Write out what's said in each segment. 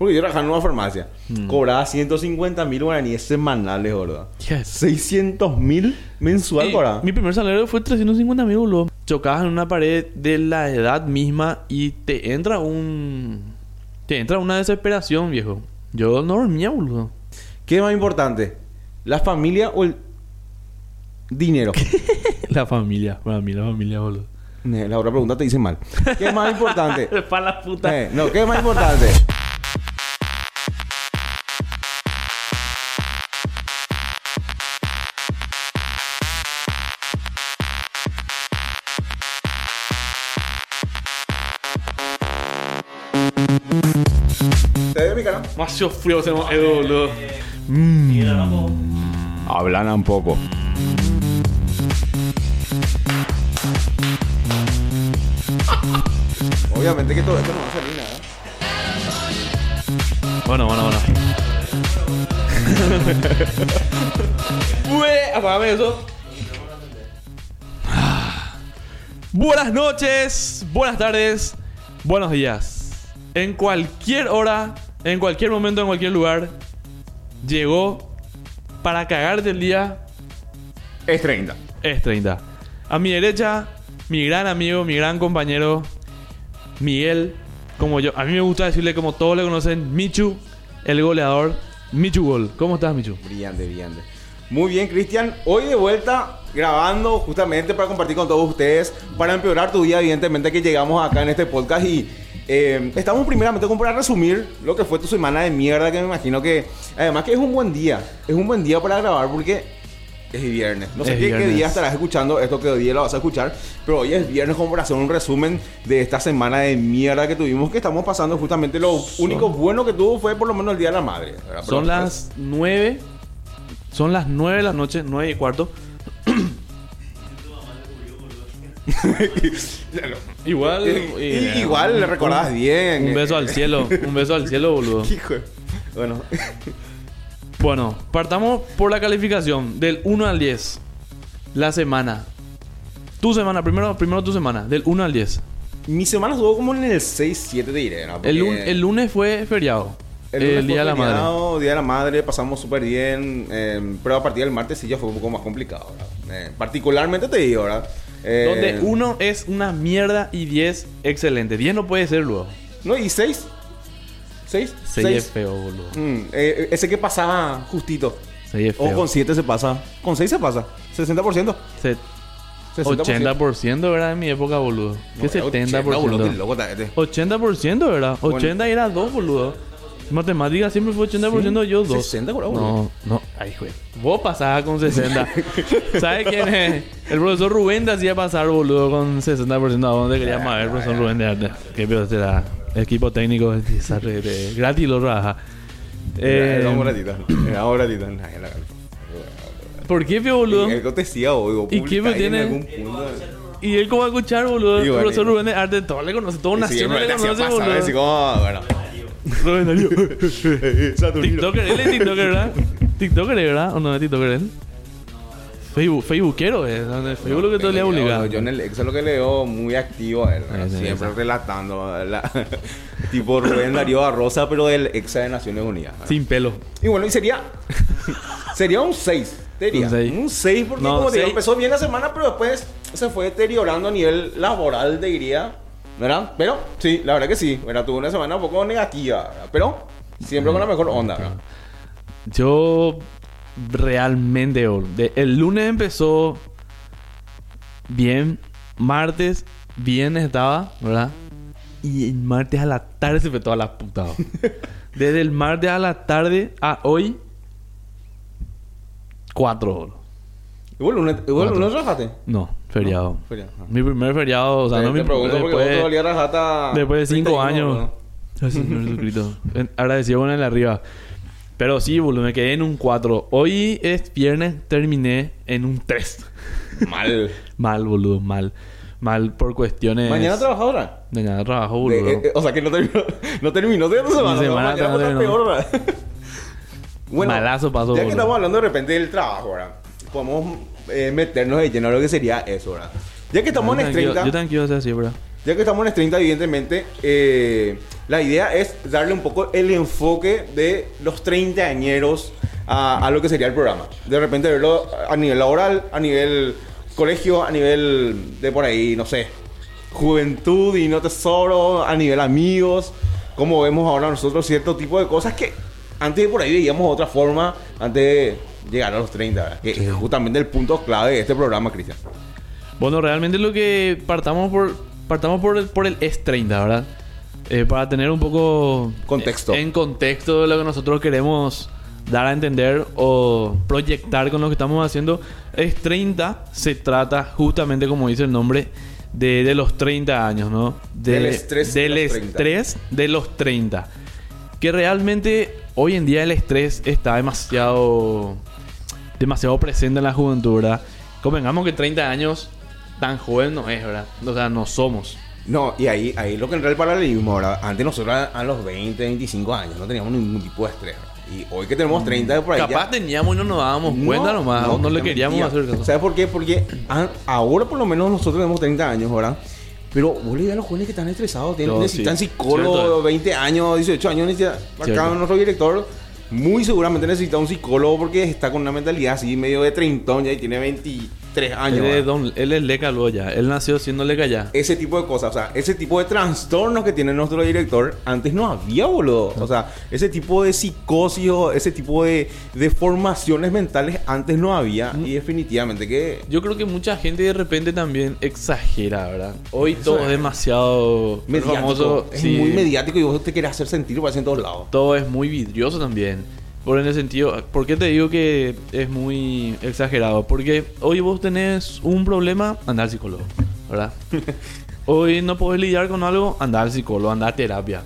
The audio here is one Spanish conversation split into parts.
Porque yo trabajaba en una farmacia. Mm. Cobraba 150 mil guaraníes semanales, ¿verdad? Yes. 600 mil mensual Y cobraba. mi primer salario fue 350 mil, boludo. Chocabas en una pared de la edad misma y te entra un... Te entra una desesperación, viejo. Yo no dormía, boludo. ¿Qué es más importante? ¿La familia o el dinero? La familia, para mí la familia, boludo. La otra pregunta te dice mal. ¿Qué es más importante? Para la puta. Eh, no, ¿qué es más importante? Demasiado frío tenemos Edu, boludo. Mm. Hablan un poco. Obviamente que todo esto no va a salir nada. Bueno, bueno, bueno. Bue- apágame eso. Buenas noches, buenas tardes, buenos días. En cualquier hora, en cualquier momento, en cualquier lugar, llegó para cagarte el día Es 30. es 30. A mi derecha, mi gran amigo, mi gran compañero, Miguel. Como yo, a mí me gusta decirle como todos le conocen, Michu, el goleador. Michu Gol. ¿Cómo estás, Michu? Brillante, brillante. Muy bien, Cristian. Hoy de vuelta grabando justamente para compartir con todos ustedes, para empeorar tu día, evidentemente que llegamos acá en este podcast y eh, estamos primeramente como para resumir lo que fue tu semana de mierda, que me imagino que además que es un buen día, es un buen día para grabar porque es viernes. No sé qué, qué día estarás escuchando esto, que día lo vas a escuchar, pero hoy es viernes como para hacer un resumen de esta semana de mierda que tuvimos, que estamos pasando justamente lo único bueno que tuvo fue por lo menos el Día de la Madre. Pero Son las 9. Son las 9 de la noche, 9 y cuarto. Igual. Y- eh, igual le recordabas bien. Un beso al cielo. Un beso al cielo, boludo. Hijo. Bueno, Bueno, partamos por la calificación del 1 al 10. La semana. Tu semana, primero, primero tu semana, del 1 al 10. mi semana estuvo como en el 6-7, te diré. ¿no? El, lun- el lunes fue feriado. El, lunes Día de la Madre. Día de la Madre, pasamos súper bien. eh, pero a partir del martes sí ya fue un poco más complicado. Eh, particularmente te digo, ¿verdad? Eh, Donde 1 es una mierda y 10 excelente. 10 no puede ser luego. No, y 6. 6. 6 es feo, boludo. ese que pasaba justito. 6 es O feo. con 7 se pasa. Con 6 se pasa. 60%. Se- 60%. 80% era en mi época, boludo. ¿Qué No, 70%? 80, boludo, qué loco está este. 80%, ¿verdad? 80 era 2, boludo. Matemática siempre fue 80%, yo 2. 60, boludo. No, no. Ay, güey. Vos pasabas con 60. ¿Sabes quién es? El profesor Rubén te hacía pasar, boludo, con 60%. ¿A dónde queríamos ver, profesor Rubén de arte? Qué pedo será. Equipo técnico, desastre, de- gratis lo trabaja. Eh, Era una ratita. Era la- ¿Por qué, pe, boludo? El que te decía, oigo, ¿Y qué me ahí tiene? algún punto. Y él, ¿cómo va a escuchar, boludo? Y El profesor y- Rubén de arte, todo le conoce, Sí, nación pero le conoce, boludo. así como, bueno. Rubén Darío. TikToker, él es TikToker, ¿verdad? TikToker, ¿verdad? ¿O no es TikToker él? Facebook, Facebookero, ¿eh? Donde Facebook lo que todo le obliga. Yo en el Excel lo que le veo muy activo a él. Ese, siempre ese. relatando. la- tipo Rubén Darío Barrosa, pero del Exa de Naciones Unidas. ¿verdad? Sin pelo. Y bueno, y sería. sería un 6, te diría. Un seis. Un 6, porque No, como te digo, seis. empezó bien la semana, pero después se fue deteriorando a nivel laboral, te diría. ¿Verdad? Pero sí, la verdad que sí. ¿verdad? Tuve una semana un poco negativa, ¿verdad? Pero siempre con la mejor onda, ¿verdad? Yo realmente, de- el lunes empezó bien, martes bien estaba, ¿verdad? Y el martes a la tarde se fue toda la puta. Desde el martes a la tarde a hoy, cuatro horas. ¿Y vos lunes, Cuatro. trabajaste? No, feriado. Feriado, ah. Mi primer feriado, o sea, te, no te me pregunto porque vos después- rajata Después de cinco 31, años. Ay, Señor Jesucristo. Agradecido con el de arriba. Pero sí, boludo, me quedé en un 4. Hoy es viernes, terminé en un 3. Mal. mal, boludo, mal. Mal por cuestiones. ¿Mañana trabajas ahora? Mañana trabajo, boludo. eh, eh, o sea que no terminó, no terminó de tu semana. Mi ¿no? semana Mañana no Malazo pasó, Ya que boludo. estamos hablando de repente del trabajo, ¿verdad? Podemos eh, meternos de lleno a lo que sería eso, ¿verdad? Ya que estamos yo en S30, Yo así, bro. ya que estamos en S30, evidentemente, eh, La idea es darle un poco el enfoque de los 30 añeros a, a lo que sería el programa. De repente verlo a nivel laboral, a nivel colegio, a nivel de por ahí, no sé, juventud y no tesoro, a nivel amigos, como vemos ahora nosotros cierto tipo de cosas que antes por ahí veíamos otra forma, antes de llegar a los 30, ¿verdad? que es justamente el punto clave de este programa, Cristian. Bueno, realmente lo que partamos por partamos por el, por el S30, ¿verdad? Eh, para tener un poco Contexto. en contexto de lo que nosotros queremos dar a entender o proyectar con lo que estamos haciendo. S30 se trata justamente, como dice el nombre, de, de los 30 años, ¿no? De- Del estrés de del los 30. estrés de los 30. Que realmente hoy en día el estrés está demasiado demasiado presente en la juventud, ¿verdad? Convengamos que 30 años tan joven no es, ¿verdad? O sea, no somos. No, y ahí, ahí lo que entra el paralelismo, ¿verdad? Antes nosotros a, a los 20, 25 años no teníamos ningún tipo de estrés. ¿verdad? Y hoy que tenemos 30 por ahí. ya- Capaz teníamos y no nos dábamos cuenta nomás, no, le ya queríamos mentira. hacer caso. ¿Sabes por qué? Porque a- ahora por lo menos nosotros tenemos 30 años, ¿verdad? Pero vos le a los jóvenes que están estresados, tienen, No, necesitan sí. psicólogo, Cierto. 20 años, 18 años, necesita, acá nuestro director muy seguramente necesita un psicólogo porque está con una mentalidad así medio de treintón ya y tiene 23 años. él, es don- él es leca luego ya. Él nació siendo leca ya. ese tipo de cosas, o sea, ese tipo de trastornos que tiene nuestro director, antes no había, boludo. O sea, ese tipo de psicosis ese tipo de, de formaciones mentales antes no había y definitivamente que... Yo creo que mucha gente de repente también exagera, ¿verdad? Hoy Eso todo es. es demasiado Mediático, famoso. es sí, muy mediático y vos te querés hacer sentir parece en todos lados. Todo es muy vidrioso también. Por en el sentido, ¿por qué te digo que es muy exagerado? Porque hoy vos tenés un problema, anda al psicólogo, ¿verdad? hoy no podés lidiar con algo, anda al psicólogo, anda a terapia.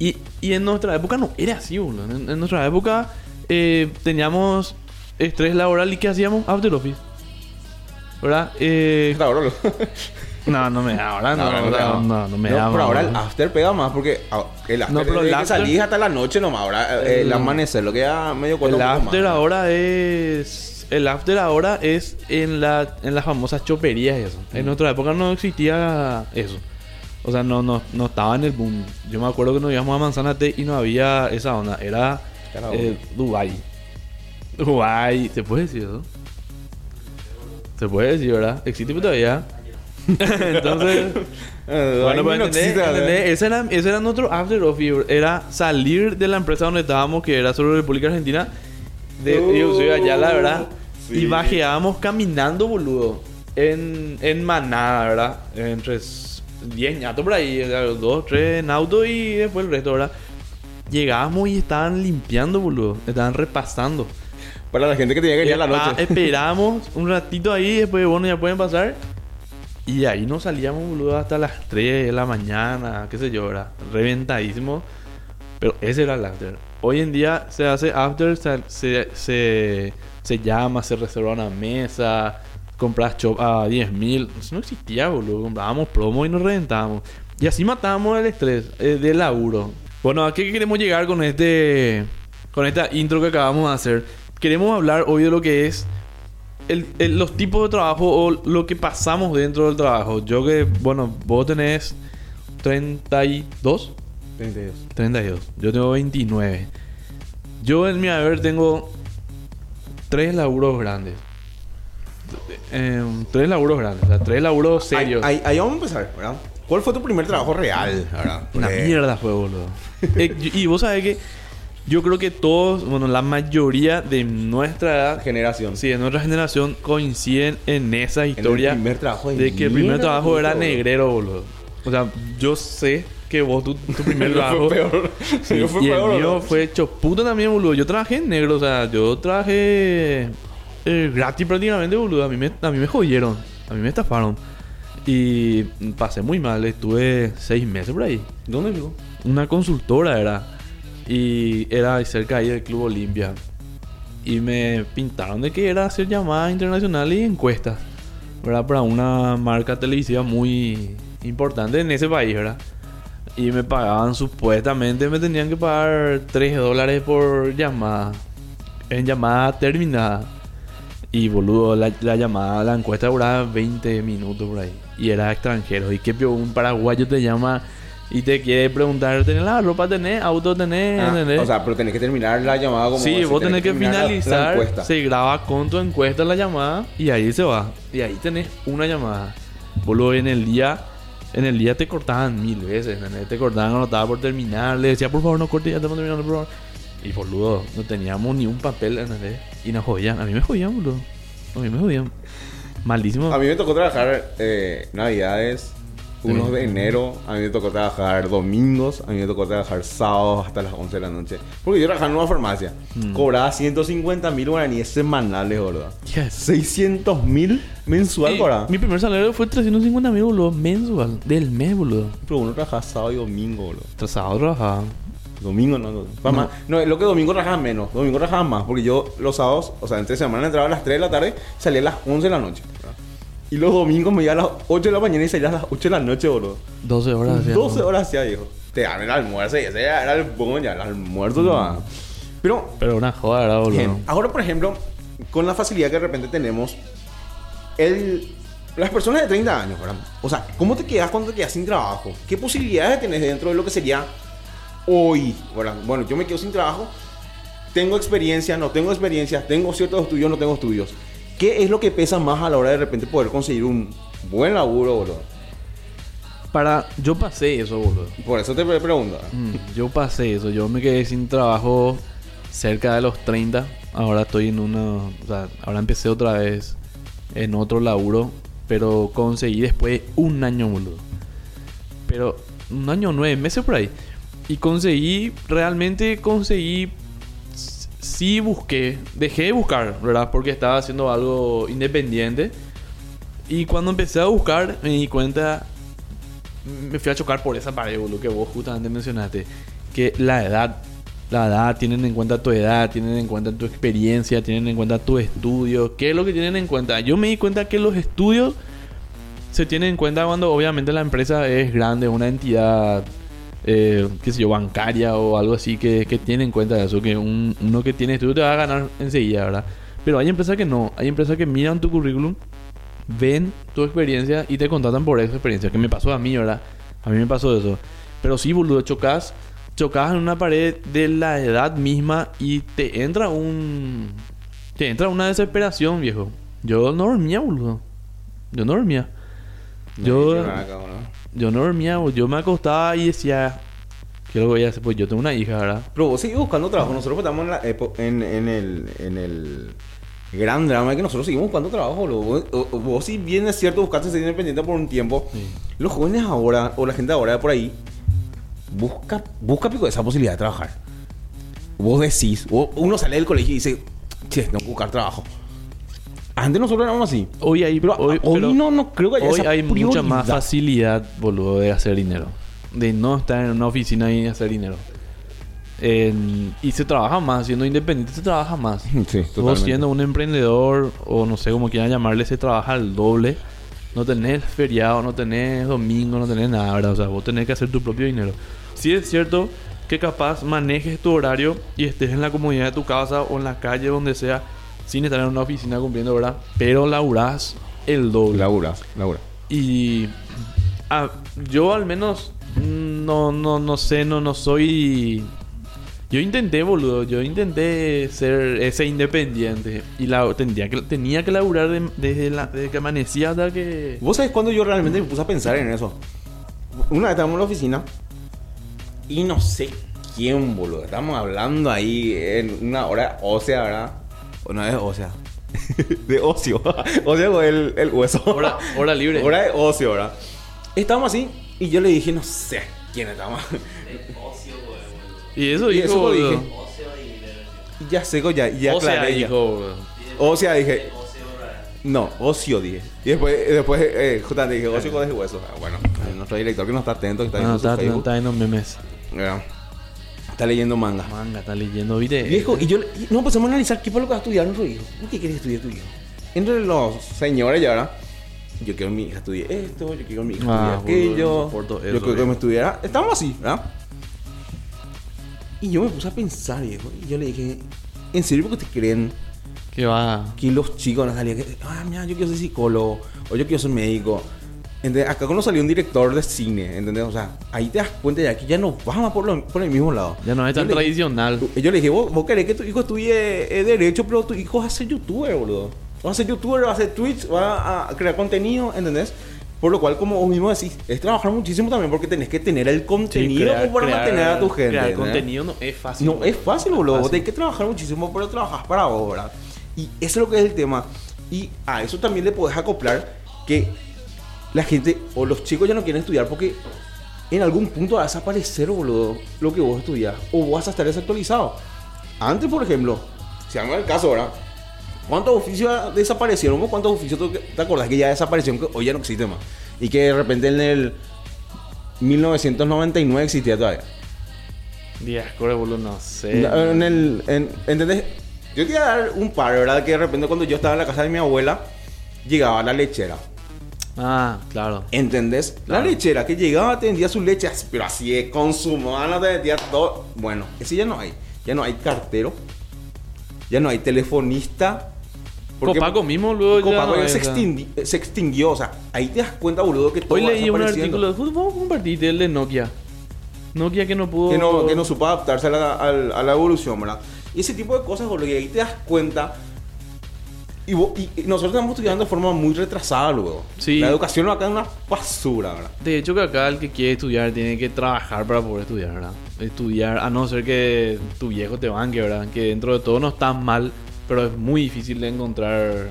Y, y en nuestra época no era así, boludo. En, en nuestra época eh, teníamos estrés laboral y ¿qué hacíamos? After Office. ¿Verdad? Eh, no, no me da ahora, no, no, no, no me da Pero ahora el after pega más porque el after No, pero el que after- salís hasta la noche nomás. Ahora eh, el, El- amanecer lo queda medio cuesta El after más. ahora es. El after ahora es en la en las famosas choperías eso. En nuestra época no existía eso. O sea, no, no, no estaba en el boom. Yo me acuerdo que nos íbamos a Manzanate y no había esa onda. Era Era eh, Dubai. Dubai. ¿Se puede decir eso? Se puede decir, ¿verdad? Existe todavía. Entonces. Eh, Bueno, ¿entendés? existe, ¿entendés? Ese, era, ese era nuestro after office. Era salir de la empresa donde estábamos, que era sobre República Argentina. De, Uh, yo soy allá, la verdad. sí. Y bajeábamos caminando, boludo. En, en manada, ¿verdad? Entre 10 ñatos por ahí. 2, 3 en auto y después el resto, ¿verdad? Llegábamos y estaban limpiando, boludo. Estaban repasando. Para la gente que tenía que ir a la Ah, noche. esperamos un ratito ahí, después, bueno, ya pueden pasar. Y ahí nos salíamos, boludo, hasta las 3 de la mañana, qué sé yo, ¿verdad? Reventadísimo. Pero ese era el after. Hoy en día se hace after, se, se, se, llama, se reserva una mesa, compras chop a 10 mil. Eso no existía, boludo. Comprábamos promo y nos reventábamos. Y así matábamos el estrés eh, del laburo. Bueno, ¿a qué queremos llegar con este con esta intro que acabamos de hacer? Queremos hablar hoy de lo que es el- el- los tipos de trabajo o lo que pasamos dentro del trabajo. Yo que, bueno, vos tenés 32, 32. 32. Yo tengo 29. Yo en mi haber tengo tres laburos grandes. Eh, tres laburos grandes, o sea, tres laburos serios. Ahí, ahí- ahí vamos a empezar, ¿verdad? ¿Cuál fue tu primer trabajo real? ¿verdad? Una mierda fue, boludo. Eh, y vos sabés que yo creo que todos, bueno, la mayoría de nuestra edad, Generación. sí, de nuestra generación coinciden en esa En historia el primer trabajo de, de que el primer trabajo era negrero, boludo. O sea, yo sé que vos tu, tu primer trabajo fue peor. Sí, Yo fue y peor, el mío ¿no? fue hecho puta también, boludo. Yo trabajé en negro, o sea, yo trabajé eh, gratis prácticamente, boludo. A mí, me, a mí me jodieron, a mí me estafaron. Y pasé muy mal, estuve seis meses por ahí. ¿Dónde vivo? Una consultora era. Y era cerca ahí del Club Olimpia. Y me pintaron de que era hacer llamadas internacionales y encuestas. ¿Verdad? Para una marca televisiva muy importante en ese país, ¿verdad? Y me pagaban supuestamente, me tenían que pagar 3 dólares por llamada. En llamada terminada. Y boludo, la, la llamada, la encuesta duraba 20 minutos por ahí. Y era extranjero. Y que un paraguayo te llama Y te quiere preguntar, ¿tenés la ropa? ¿Tenés? ¿Auto tenés? Ah, ¿Entendés? o sea, pero tenés que terminar la llamada como sí, vos tenés que la- la finalizar. encuesta. se graba con tu encuesta la llamada y ahí se va. Y ahí tenés una llamada. Boludo, en el día... En el día te cortaban mil veces, ¿entendés? Te cortaban cuando estaba por terminar. Le decía, por favor, no corte, ya estamos terminando, por favor. Y boludo, no teníamos ni un papel, ¿entendés? Y nos jodían. A mí me jodían, boludo. A mí me jodían. Malísimo. A mí me tocó trabajar eh, Navidades, unos Sí. de enero. A mí me tocó trabajar domingos. A mí me tocó trabajar sábados hasta las 11 de la noche. Porque yo trabajaba en una farmacia. Mm. Cobraba 150 mil guaraníes semanales, boludo. Yes. 600 mil mensual Sí, cobraba. mi primer salario fue 350 mil, boludo, mensual. Del mes, boludo. Pero uno trabajaba sábado y domingo, boludo. Tras sábado trabajaba. Domingo no, no. Pa' más. No, lo que domingo trabajaba menos. Domingo trabajaba más. Porque yo los sábados, o sea, entre semana entraba a las 3 de la tarde, salía a las 11 de la noche. Y los domingos me iba a las 8 de la mañana y salía a las 8 de la noche, boludo. 12 horas. hacía, 12 ¿no? horas hacía, viejo. Te dan el almuerzo y ese era el bon ya, el almuerzo lo daban. Pero, Pero una joda, ¿verdad, boludo? bien, ahora por ejemplo, con la facilidad que de repente tenemos, el, las personas de 30 años, ¿verdad? O sea, ¿cómo te quedas cuando te quedas sin trabajo? ¿Qué posibilidades tenés dentro de lo que sería hoy? ¿verdad? Bueno, yo me quedo sin trabajo, tengo experiencia, no tengo experiencia, tengo ciertos estudios, no tengo estudios. ¿Qué es lo que pesa más a la hora de repente poder conseguir un buen laburo, boludo? Para... Yo pasé eso, boludo. Por eso te pre- pregunto. Mm, yo pasé eso. Yo me quedé sin trabajo cerca de los 30. Ahora estoy en una... O sea, ahora empecé otra vez en otro laburo. Pero conseguí después un año, boludo. Pero un año, nueve meses por ahí. Y conseguí, realmente conseguí... Sí busqué, dejé de buscar, ¿verdad? Porque estaba haciendo algo independiente. Y cuando empecé a buscar, me di cuenta me fui a chocar por esa pared, boludo, que vos justamente mencionaste. Que la edad, la edad, tienen en cuenta tu edad, tienen en cuenta tu experiencia, tienen en cuenta tu estudio. ¿Qué es lo que tienen en cuenta? Yo me di cuenta que los estudios se tienen en cuenta cuando obviamente la empresa es grande, una entidad, eh, qué sé yo, bancaria o algo así, que, que tiene en cuenta eso, que un- uno que tiene estudio te va a ganar enseguida, ¿verdad? Pero hay empresas que no, hay empresas que miran tu currículum ven tu experiencia y te contratan por esa experiencia. Que me pasó a mí, ¿verdad? A mí me pasó eso. Pero sí, boludo, chocas, chocas en una pared de la edad misma y te entra un... Te entra una desesperación, viejo. Yo no dormía, boludo. Yo no dormía. Yo, acá, boludo. Yo no dormía. Yo me acostaba y decía... ¿Qué lo que voy a hacer? Pues yo tengo una hija, ¿verdad? Pero vos seguís buscando trabajo. Nosotros estamos en, la en, en el, en el gran drama de que nosotros seguimos buscando trabajo. Vos, vos si bien es cierto, buscaste ser independiente por un tiempo. Sí. Los jóvenes ahora, o la gente ahora por ahí, busca, busca pico, esa posibilidad de trabajar. Vos decís, o- uno sale del colegio y dice, che, tengo que buscar trabajo. Antes nosotros éramos así. Hoy hay, Pero hoy, hoy pero no, no creo que haya hoy esa hay mucha prioridad. más facilidad, boludo, de hacer dinero. De no estar en una oficina y hacer dinero. En- y se trabaja más, siendo independiente se trabaja más. Sí, Vos totalmente. siendo un emprendedor, o no sé cómo quieran llamarle, se trabaja al doble. No tenés feriado, no tenés domingo, no tenés nada, ¿verdad? O sea, vos tenés que hacer tu propio dinero. Sí es cierto que capaz manejes tu horario y estés en la comodidad de tu casa o en la calle, donde sea, sin estar en una oficina cumpliendo, ¿verdad? Pero laburás el doble. Laura, Laura. Y ah, yo al menos no, no, no sé, no, no soy... Yo intenté, boludo, yo intenté ser ese independiente y la, tendría que, tenía que laburar de- desde, la, desde que amanecía hasta que... ¿Vos sabés cuándo yo realmente me puse a pensar en eso? Una vez estábamos en la oficina y no sé quién, boludo. Estábamos hablando ahí en una hora ósea, ¿verdad? O no es ósea. de ocio. ocio con el, el hueso. Hora, hora libre. Hora de ocio, ¿verdad? Estábamos así y yo le dije, no sé quién estamos. Y eso Y dijo, eso lo y ya sé, ya, ya O sea, aclaré. ya. dijo. Ósea dije. No, ocio dije. Y después, después eh, justamente dije, ocio con el hueso. Ah, bueno, nuestro director que no está atento, que está Ah, viendo no, su está, Facebook. está viendo memes. Mira, Está leyendo manga. Manga, está leyendo, ¿viste? Viejo, y yo y no empezamos a analizar qué fue lo que va a estudiar nuestro hijo. ¿Qué quieres estudiar tu hijo? Entre los señores ya, ¿verdad? Yo quiero que mi hija estudie esto, yo quiero que mi hija Ah, estudie aquello. boludo, no soporto yo quiero que me estudiara. Estamos así, ¿verdad? Y yo me puse a pensar, viejo. Y yo le dije, ¿en serio porque te creen Que va... que los chicos nos salían que, ah, mira, yo quiero ser psicólogo, o yo quiero ser médico. ¿Entendés? Acá cuando salió un director de cine, ¿entendés? O sea, ahí te das cuenta ya que ya no vamos por, lo- por el mismo lado. Ya no es tan Yo le- tradicional. Yo le dije, vos, vos querés que tu hijo estudie eh, Derecho, pero tu hijo va a ser youtuber, boludo. Va a ser youtuber, va a hacer tweets, va a crear contenido, ¿entendés? Por lo cual, como vos mismo decís, es trabajar muchísimo también porque tenés que tener el Sí, contenido crear- como para crear- mantener a tu gente. Crear ¿entendés? contenido no es fácil. No es fácil, boludo. Vos tenés que trabajar muchísimo, pero trabajas para ¿verdad? Y eso es lo que es el tema. Y a eso también le podés acoplar que la gente o los chicos ya no quieren estudiar porque en algún punto va a desaparecer, boludo, lo que vos estudias. O vas a estar desactualizado. Antes, por ejemplo, si hago el caso, ¿verdad? ¿Cuántos oficios desaparecieron? ¿Vos ¿Cuántos oficios te, acordás que ya desaparecieron? Que hoy ya no existen más. Y que de repente en el 1999 existía todavía. Díaz, core, boludo, no sé. En el, en- ¿Entendés? Yo te iba a dar un par, ¿verdad? Que de repente cuando yo estaba en la casa de mi abuela, llegaba la lechera. Ah, claro. ¿Entendés? Claro. La lechera que llegaba te vendía sus leches, pero así de con su mano te vendía todo. Bueno, ese ya no hay. Ya no hay cartero. Ya no hay telefonista. porque Copaco mismo luego Copaco ya es, se, o sea. extingui- se extinguió. O sea, ahí te das cuenta, boludo, que todo Hoy leí un artículo de fútbol, compartir el de Nokia. Nokia que no pudo... que no, que no supo adaptarse a la, a la- evolución, ¿verdad? Y ese tipo de cosas, boludo, que ahí te das cuenta. Y, nosotros estamos estudiando de forma muy retrasada, luego. Sí. La educación acá es una basura, ¿verdad? De hecho que acá el que quiere estudiar tiene que trabajar para poder estudiar, ¿verdad? Estudiar, a no ser que tu viejo te banque, ¿verdad? Que dentro de todo no está mal, pero es muy difícil de encontrar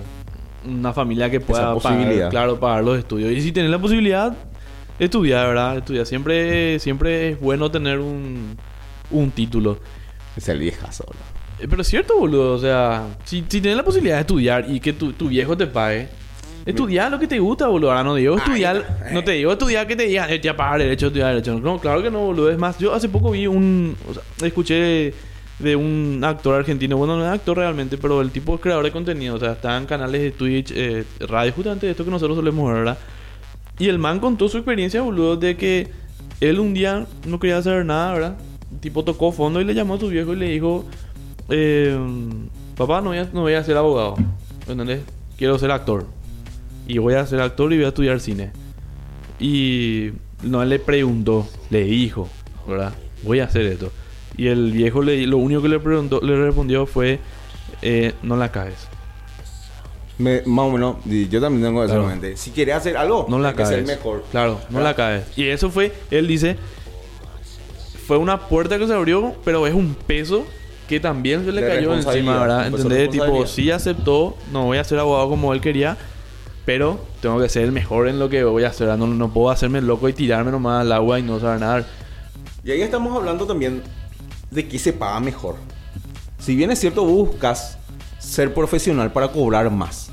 una familia que pueda pagar, claro, pagar los estudios. Y si tienes la posibilidad, estudiar, ¿verdad? Estudiar. Siempre, siempre es bueno tener un, un título. Es el viejazo, boludo. Eh, Pero es cierto, boludo. O sea, si, si tienes la posibilidad de estudiar y que tu, tu viejo te pague, estudiar lo que te gusta, boludo. Ahora no digo estudiar, Ay, no te digo estudiar que te digan, eh, ya pagar derecho, estudiar derecho. No, claro que no, boludo. Es más, yo hace poco vi un. O sea, escuché de un actor argentino. Bueno, no es actor realmente, pero el tipo es creador de contenido. O sea, está en canales de Twitch, eh, radio, justamente esto que nosotros solemos ver, ¿verdad? Y el man contó su experiencia, boludo, de que él un día no quería hacer nada, ¿verdad? El tipo tocó fondo y le llamó a su viejo y le dijo, eh, papá, no voy, a, no voy a ser abogado, ¿entendés? Quiero ser actor. Y voy a ser actor y voy a estudiar cine. Y no le preguntó, le dijo, ¿verdad? Voy a hacer esto. Y el viejo le, lo único que le, preguntó, le respondió fue, eh, no la caes. Me- más o menos, y yo también tengo eso Claro. en mente. Si quieres hacer algo, No la caes. mejor. Claro, no ¿Verdad? la caes. Y eso fue, él dice, fue una puerta que se abrió, pero es un peso que también se le cayó encima, ¿verdad? ¿Entendés? Tipo, sí aceptó, no voy a ser abogado como él quería, pero tengo que ser el mejor en lo que voy a hacer. No, no puedo hacerme loco y tirarme nomás al agua y no saber nadar. Y ahí estamos hablando también de qué se paga mejor. Si bien es cierto, buscas ser profesional para cobrar más.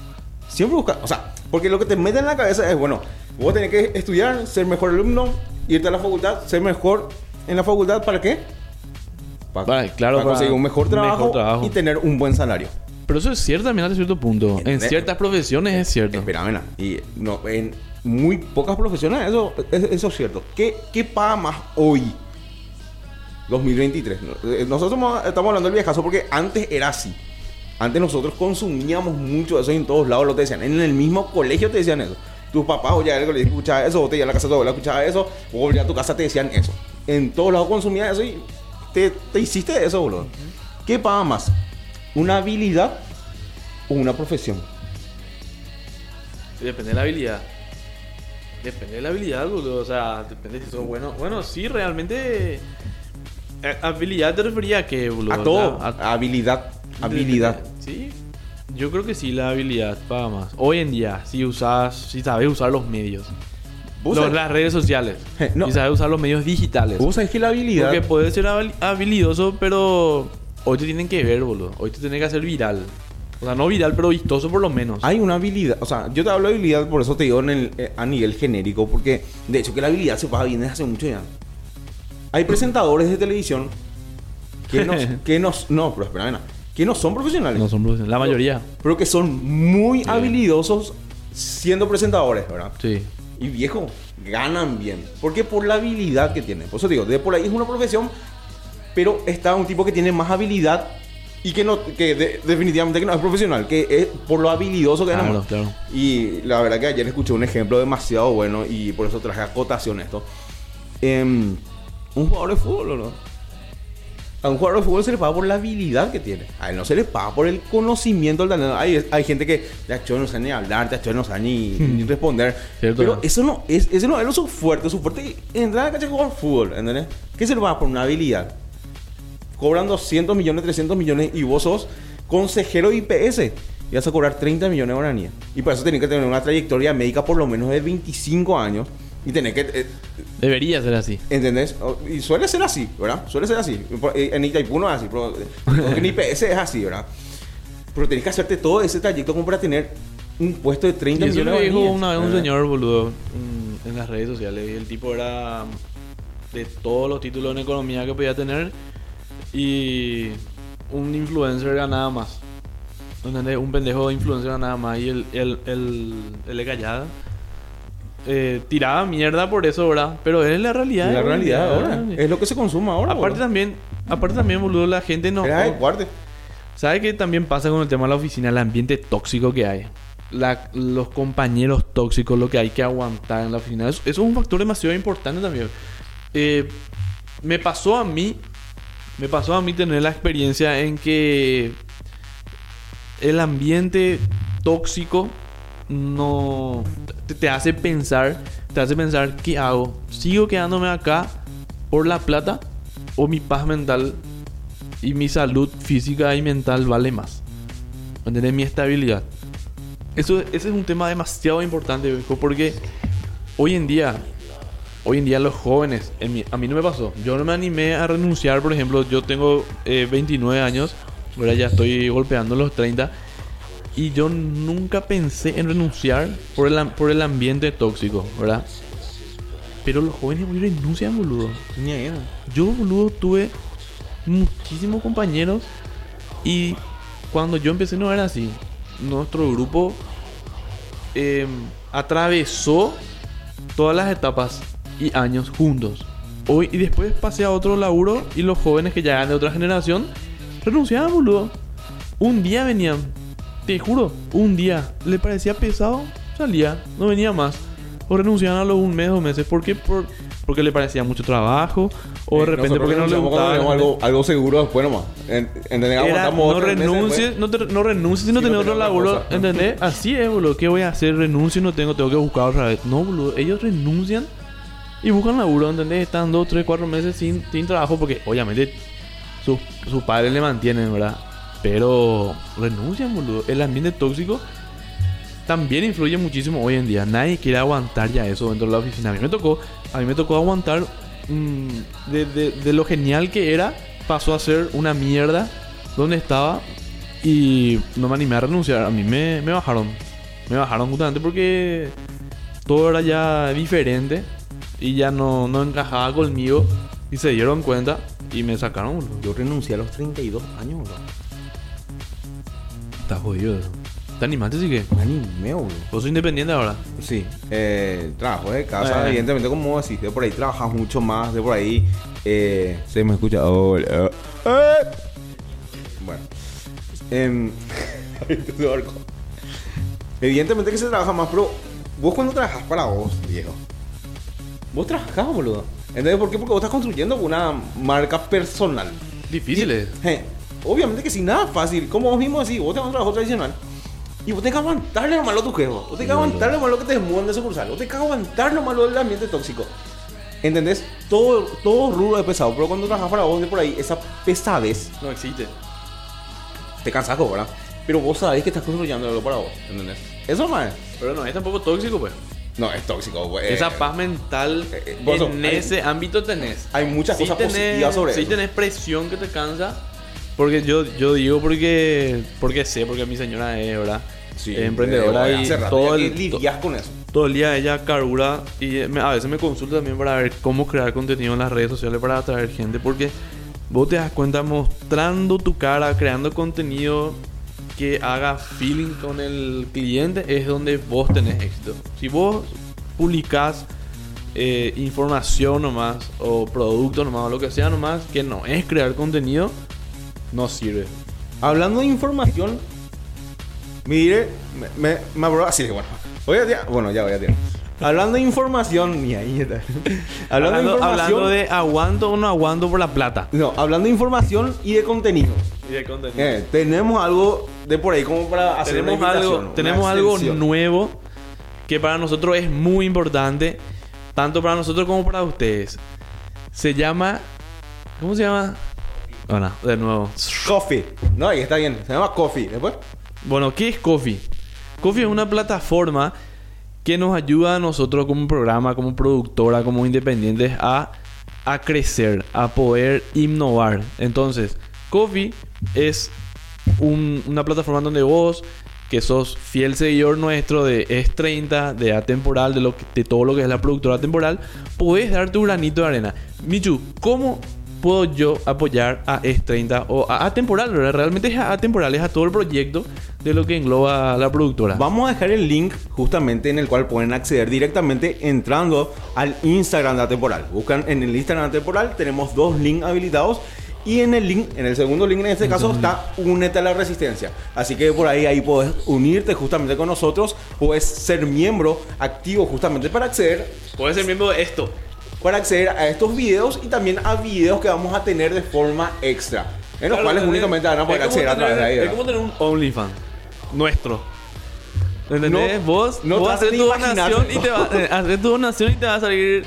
Siempre buscas, o sea, porque lo que te mete en la cabeza es, bueno, vos tenés que estudiar, ser mejor alumno, irte a la facultad, ser mejor en la facultad, ¿para qué? Pa- Para- claro, para conseguir un mejor trabajo, mejor trabajo. y tener un buen salario. Pero eso es cierto también hasta cierto punto. En ciertas profesiones es cierto. Espera, mira, y no, en muy pocas profesiones eso, es- eso es cierto. ¿Qué, ¿Qué paga más hoy? 2023. Eh, Nosotros somos- estamos hablando del viejazo porque antes era así. Antes nosotros consumíamos mucho de eso y en todos lados lo te decían. En el mismo colegio te decían eso. Tus papás o ya al colegio escuchaban eso, vos te ibas a la casa de tu abuela escuchaba eso, o volvías a tu casa te decían eso. En todos lados consumías eso y te, te hiciste eso, boludo. ¿Qué paga más? ¿Una habilidad o una profesión? Depende de la habilidad. Depende de la habilidad, boludo. O sea, depende si sos bueno. Bueno, sí, realmente. eh, ¿Habilidad te refería a qué, boludo? A todo. A- habilidad. Habilidad. Sí. Yo creo que sí, la habilidad paga más. Hoy en día, si usas, si sabes usar los medios. ¿Vos Los- las redes sociales. Eh, no. Si sabes usar los medios digitales. Vos sabés que la habilidad. Porque puedes ser habil- habilidoso, pero hoy te tienen que ver, boludo. Hoy te tienen que hacer viral. O sea, no viral, pero vistoso por lo menos. Hay una habilidad. O sea, yo te hablo de habilidad, por eso te digo en el- eh, a nivel genérico. Porque de hecho que la habilidad se paga bien desde hace mucho ya. Hay presentadores de televisión que nos. que nos no, pero espera, ven, Que no son profesionales. No son profesionales. La mayoría. Pero que son muy Sí. habilidosos siendo presentadores, ¿verdad? Sí. Y viejo, ganan bien. Porque por la habilidad que tienen. Por eso digo, de por ahí es una profesión, pero está un tipo que tiene más habilidad y que no que de- definitivamente que no es profesional, que es por lo habilidoso que Claro, claro. Y la verdad que ayer escuché un ejemplo demasiado bueno y por eso traje a cotación esto. Em, un jugador de fútbol, ¿o ¿no? A un jugador de fútbol se le paga por la habilidad que tiene. A él no se le paga por el conocimiento del talento. Hay, hay gente que, ya, yo no sé ni hablar, ya, yo no sé ni, ni responder. Cierto, Pero ¿no? eso no es, ese no es lo su fuerte. Su fuerte es entrar a la cancha y jugar fútbol, ¿entendés? ¿Qué se le paga por una habilidad? Cobran 200 millones, 300 millones y vos sos consejero IPS. Y vas a cobrar 30 millones de guaraníes. Y para eso tenés que tener una trayectoria médica por lo menos de 25 años. Y tenés que... eh, Debería ser así. ¿Entendés? Y suele ser así, ¿verdad? Suele ser así. Eh, En Itaipú no es así, pero que en IPS es así, ¿verdad? Pero tenés que hacerte todo ese trayecto como para tener un puesto de 30 Y eso millones de dijo una vez un señor, boludo, en las redes sociales. Y el tipo era de todos los títulos en economía que podía tener. Y un influencer ganaba más. ¿Entendés? Un pendejo de influencer ganaba más. Y el, el, el, el de callada eh, tiraba mierda por eso, ¿verdad? Pero es la realidad. La realidad ahora. ¿verdad? Es lo que se consuma ahora. Aparte boludo. también, aparte también, boludo, la gente no... Era. ¿Sabe qué también pasa con el tema de la oficina? El ambiente tóxico que hay. La- los compañeros tóxicos, lo que hay que aguantar en la oficina. Eso, eso es un factor demasiado importante también. Eh, me pasó a mí, me pasó a mí tener la experiencia en que el ambiente tóxico no te, hace pensar, te hace pensar, ¿qué hago? ¿Sigo quedándome acá por la plata o mi paz mental y mi salud física y mental vale más? ¿Entendés? Mi estabilidad. Eso, ese es un tema demasiado importante, viejo, porque hoy en día, hoy en día los jóvenes, a mí no me pasó. Yo no me animé a renunciar, por ejemplo, yo tengo eh, 29 años, ahora ya estoy golpeando los 30. Y yo nunca pensé en renunciar por el, por el ambiente tóxico, ¿verdad? Pero los jóvenes hoy renuncian, boludo. Yo, boludo, tuve muchísimos compañeros y cuando yo empecé no era así. Nuestro grupo eh, atravesó todas las etapas y años juntos. Hoy y después pasé a otro laburo y los jóvenes que ya eran de otra generación renunciaban, boludo. Un día venían, te juro, un día le parecía pesado, salía, no venía más. O renunciaban a los un mes o meses. ¿Por qué? Por, porque le parecía mucho trabajo. O de Eh, repente nosotros porque no le gustaba. algo, algo seguro después nomás. En- ¿Entendés? Era, no renuncies, no, te- no renuncies si no Si tenés no otro laburo. ¿entendés? Así es, boludo. ¿Qué voy a hacer? Renuncio, no tengo, tengo que buscar otra vez. No, boludo. Ellos renuncian y buscan laburo, ¿entendés? Están dos, tres, cuatro meses sin, sin trabajo porque, obviamente, sus sus padres le mantienen, ¿verdad? Pero renuncian, boludo. El ambiente tóxico también influye muchísimo hoy en día. Nadie quiere aguantar ya eso dentro de la oficina. A mí me tocó, a mí me tocó aguantar mm, de, lo genial que era, pasó a ser una mierda donde estaba y no me animé a renunciar. A mí me, me bajaron. Me bajaron justamente porque todo era ya diferente y ya no, no encajaba conmigo y se dieron cuenta y me sacaron. boludo. Yo renuncié a los 32 años, bro. Está jodido eso. ¿Te animaste sí que? Me animé, boludo. ¿Vos sos independiente ahora? Sí, eh, trabajo de casa, Eh. evidentemente, como decís, de por ahí trabajas mucho más, de por ahí eh, se me escucha. Hola. Eh. Bueno, em, evidentemente que se trabaja más, pero vos cuando trabajas para vos, viejo, vos trabajás, boludo. ¿Entendés por qué? Porque vos estás construyendo una marca personal. Difíciles. Je, obviamente que sin nada fácil, como vos mismo decís, vos tenés un trabajo tradicional. Y vos tenés que aguantarle lo malo a tu jefe. Vos tenés que aguantarle lo malo que te desmudan de sucursal. Vos tenés que aguantar lo malo del ambiente tóxico. ¿Entendés? Todo, todo rubro es pesado. Pero cuando trabajas para vos de por ahí, esa pesadez No existe. te cansas, ¿verdad? Pero vos sabés que estás construyendo algo para vos. ¿Entendés? Eso más. Pero no es tampoco tóxico, pues. No, es tóxico, güey. Esa paz mental eh, eh, en hay- ese ámbito tenés. Hay muchas Sí cosas tenés- positivas sobre sí eso. tenés presión que te cansa. Porque yo, yo digo porque porque sé, porque mi señora es, ¿verdad? Sí, Es emprendedora y todo el, lidias con eso. todo el día ella carbura y me- a veces me consulta también para ver cómo crear contenido en las redes sociales para atraer gente porque vos te das cuenta mostrando tu cara, creando contenido que haga feeling con el cliente es donde vos tenés éxito. Si vos publicás eh, información nomás o producto nomás o lo que sea nomás que no es crear contenido, no sirve. Hablando de información, mire, me, me, me abro así, bueno. Voy a tirar- bueno, ya voy a tirar. Hablando de información, ni ahí está. Hablando, Hablando, de información. hablando de aguanto o no aguanto por la plata. No, hablando de información y de contenido. Y de contenido. Eh, tenemos algo de por ahí como para hacer tenemos una algo, una tenemos algo nuevo que para nosotros es muy importante, tanto para nosotros como para ustedes. Se llama. ¿Cómo se llama? Bueno, de nuevo. Coffee. No, ahí está bien. Se llama Coffee. Después. Bueno, ¿qué es Coffee? Coffee es una plataforma que nos ayuda a nosotros como programa, como productora, como independientes a, a crecer, a poder innovar. Entonces, Coffee es un- una plataforma donde vos, que sos fiel seguidor nuestro de Es30, de Atemporal, de, lo que- de todo lo que es la productora temporal, podés dar tu granito de arena. Michu, ¿cómo puedo yo apoyar a Es30 o a Atemporal? ¿verdad? Realmente es a Atemporal, es a todo el proyecto de lo que engloba la productora. Vamos a dejar el link justamente en el cual pueden acceder directamente entrando al Instagram de Atemporal. Buscan en el Instagram de Atemporal, tenemos dos links habilitados. Y en el link, en el segundo link en este caso está Únete a la Resistencia. Así que por ahí, ahí puedes unirte justamente con nosotros. Puedes ser miembro activo justamente para acceder Puedes ser miembro de esto. Para acceder a estos videos y también a videos que vamos a tener de forma extra. En los Claro, cuales únicamente van a poder acceder a través de ahí. Es como tener un OnlyFans nuestro. ¿Entendés? No- vos, no vos haces tu donación y te va, eh, haces tu donación y te va a salir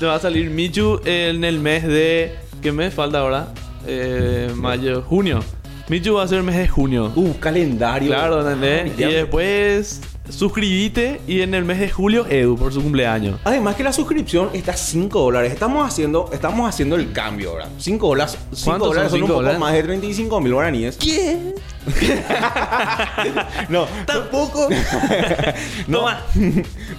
te va a salir Michu en el mes de ¿qué mes falta ahora? Eh, mayo, junio. Michu va a ser el mes de junio. Uh, calendario. Claro, ¿entendés? Ya. Y después suscribite y en el mes de julio Edu por su cumpleaños. Además que la suscripción está a 5 dólares. Estamos haciendo, estamos haciendo el cambio ahora. 5 dólares, 5 ¿Cuántos dólares son son un cinco poco dólares? más de 35 mil guaraníes. ¿Qué? No, Tampoco. no. Toma.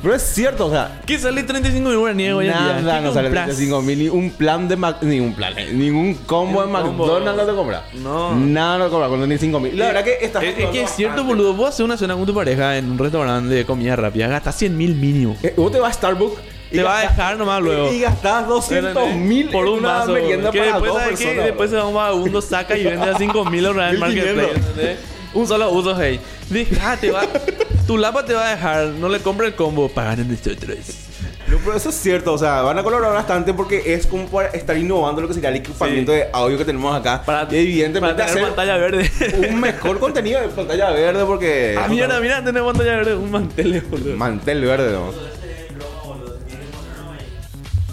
Pero es cierto, o sea. ¿Qué sale 35 mil guaraníes hoy en día? Nada, ¿Qué no sale compras? 35 mil. Ni un plan de Mac. Ni un plan. eh, Ningún combo de. McDonald's no te compras. No. Nada no te compras con 35 mil. La verdad que está. Es, es que es cierto, boludo. Vos haces una cena con tu pareja en un restaurante de comida rápida, gastas 100 mil mínimo. Eh, Vos te vas a Starbucks. Te va a dejar nomás luego. Y gastás 200 mil por un una vaso. que para después, dos ¿sabes qué? Después se va un vagabundo, saca y vende a 5 mil en el 1500. marketplace. Un solo uso, hey. Dejate, va. Tu lapa te va a dejar. No le compres el combo. Pagan en nosotros. No, pero eso es cierto, o sea, van a colaborar bastante porque es como para estar innovando lo que sería el equipamiento Sí. de audio que tenemos acá. Para, y evidentemente para tener hacer pantalla verde. un mejor contenido de pantalla verde porque... ah, mira, mira, tenemos pantalla verde. Un mantel, boludo. Mantel verde, ¿no?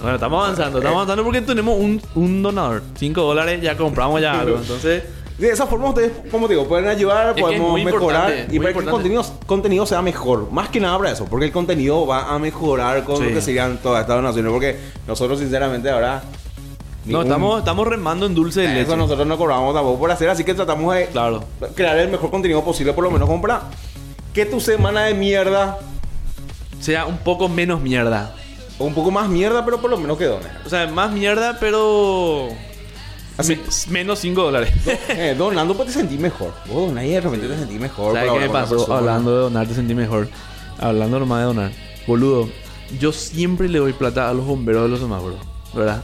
Bueno, estamos avanzando, estamos avanzando porque tenemos un, un donador. 5 dólares, ya compramos ya algo. Entonces, De esa forma ustedes, como te digo, pueden ayudar, Es podemos mejorar y para que el contenido, contenido sea mejor. Más que nada para eso, porque el contenido va a mejorar con Sí. lo que serían todas estas donaciones. Porque nosotros, sinceramente, ahora... no, estamos, estamos remando en dulce de leche. Eso nosotros no cobramos tampoco por hacer, así que tratamos de Claro. crear el mejor contenido posible, por lo menos como para que tu semana de mierda, Sea un poco menos mierda. O un poco más mierda, pero por lo menos que dones. O sea, más mierda, pero. Así, me- menos 5 dólares. eh, donando pues te sentís mejor. Vos donás y de repente te sentís mejor. ¿Sabes qué me pasó? Hablando de donar, te sentí mejor. Hablando nomás de donar. Boludo, yo siempre le doy plata a los bomberos de los semáforos, ¿verdad?